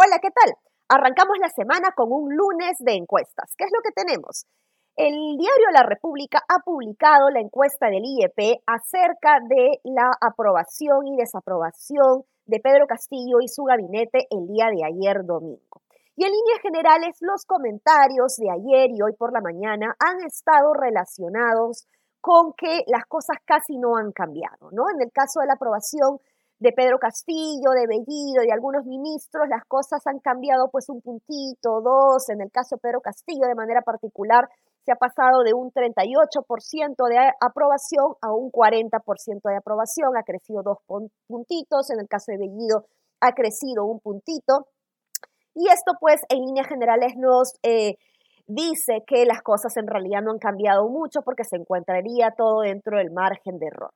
Hola, ¿qué tal? Arrancamos la semana con un lunes de encuestas. ¿Qué es lo que tenemos? El diario La República ha publicado la encuesta del IEP acerca de la aprobación y desaprobación de Pedro Castillo y su gabinete el día de ayer domingo. Y en líneas generales, los comentarios de ayer y hoy por la mañana han estado relacionados con que las cosas casi no han cambiado, ¿no? En el caso de la aprobación de Pedro Castillo, de Bellido, de algunos ministros, las cosas han cambiado pues un puntito, dos, en el caso de Pedro Castillo de manera particular, se ha pasado de un 38% de aprobación a un 40% de aprobación, ha crecido dos puntitos, en el caso de Bellido ha crecido un puntito, y esto pues en líneas generales nos... Eh, dice que las cosas en realidad no han cambiado mucho porque se encontraría todo dentro del margen de error.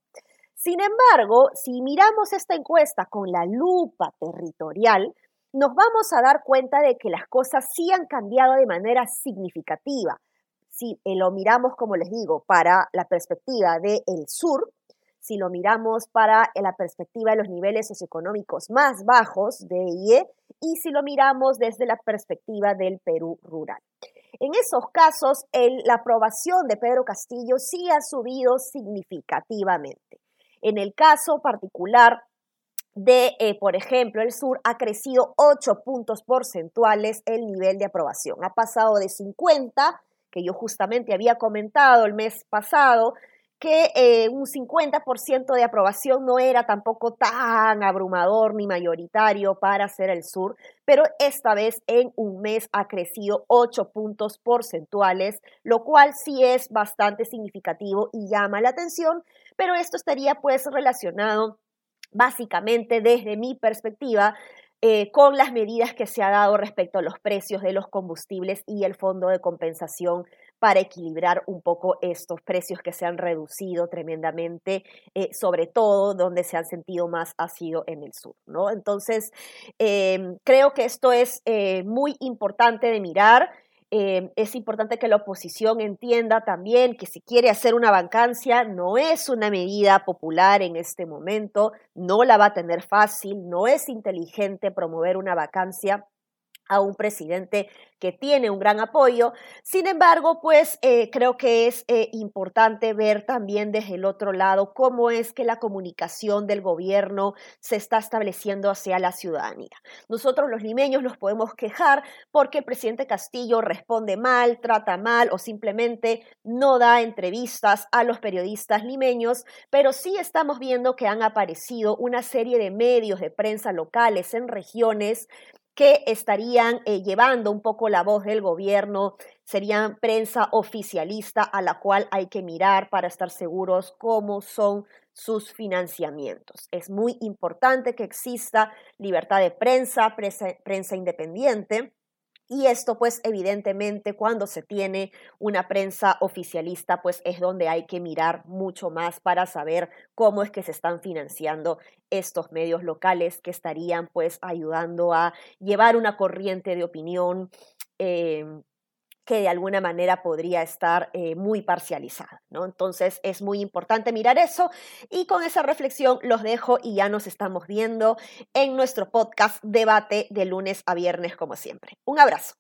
Sin embargo, si miramos esta encuesta con la lupa territorial, nos vamos a dar cuenta de que las cosas sí han cambiado de manera significativa. Si eh, lo miramos, como les digo, para la perspectiva del sur, si lo miramos para eh, la perspectiva de los niveles socioeconómicos más bajos de IE y si lo miramos desde la perspectiva del Perú rural. En esos casos, la aprobación de Pedro Castillo sí ha subido significativamente. En el caso particular de, eh, por ejemplo, el sur, ha crecido 8 puntos porcentuales el nivel de aprobación. Ha pasado de 50, que yo justamente había comentado el mes pasado, que eh, un 50% de aprobación no era tampoco tan abrumador ni mayoritario para hacer el sur, pero esta vez en un mes ha crecido 8 puntos porcentuales, lo cual sí es bastante significativo y llama la atención, pero esto estaría pues relacionado básicamente desde mi perspectiva eh, con las medidas que se ha dado respecto a los precios de los combustibles y el fondo de compensación para equilibrar un poco estos precios que se han reducido tremendamente, eh, sobre todo donde se han sentido más ha en el sur, ¿no? Entonces, em, creo que esto es eh, muy importante de mirar. Em, es importante que la oposición entienda también que si quiere hacer una vacancia no es una medida popular en este momento, no la va a tener fácil, no es inteligente promover una vacancia a un presidente que tiene un gran apoyo. Sin embargo, pues eh, creo que es eh, importante ver también desde el otro lado cómo es que la comunicación del gobierno se está estableciendo hacia la ciudadanía. Nosotros los limeños nos podemos quejar porque el presidente Castillo responde mal, trata mal o simplemente no da entrevistas a los periodistas limeños, pero sí estamos viendo que han aparecido una serie de medios de prensa locales en regiones que estarían eh, llevando un poco la voz del gobierno, serían prensa oficialista a la cual hay que mirar para estar seguros cómo son sus financiamientos. Es muy importante que exista libertad de prensa, prensa independiente y esto, pues, evidentemente, cuando se tiene una prensa oficialista, pues es donde hay que mirar mucho más para saber cómo es que se están financiando estos medios locales que estarían, pues, ayudando a llevar una corriente de opinión em, que de alguna manera podría estar eh, muy parcializada, ¿no? Entonces es muy importante mirar eso y con esa reflexión los dejo y ya nos estamos viendo en nuestro podcast debate de lunes a viernes como siempre. Un abrazo.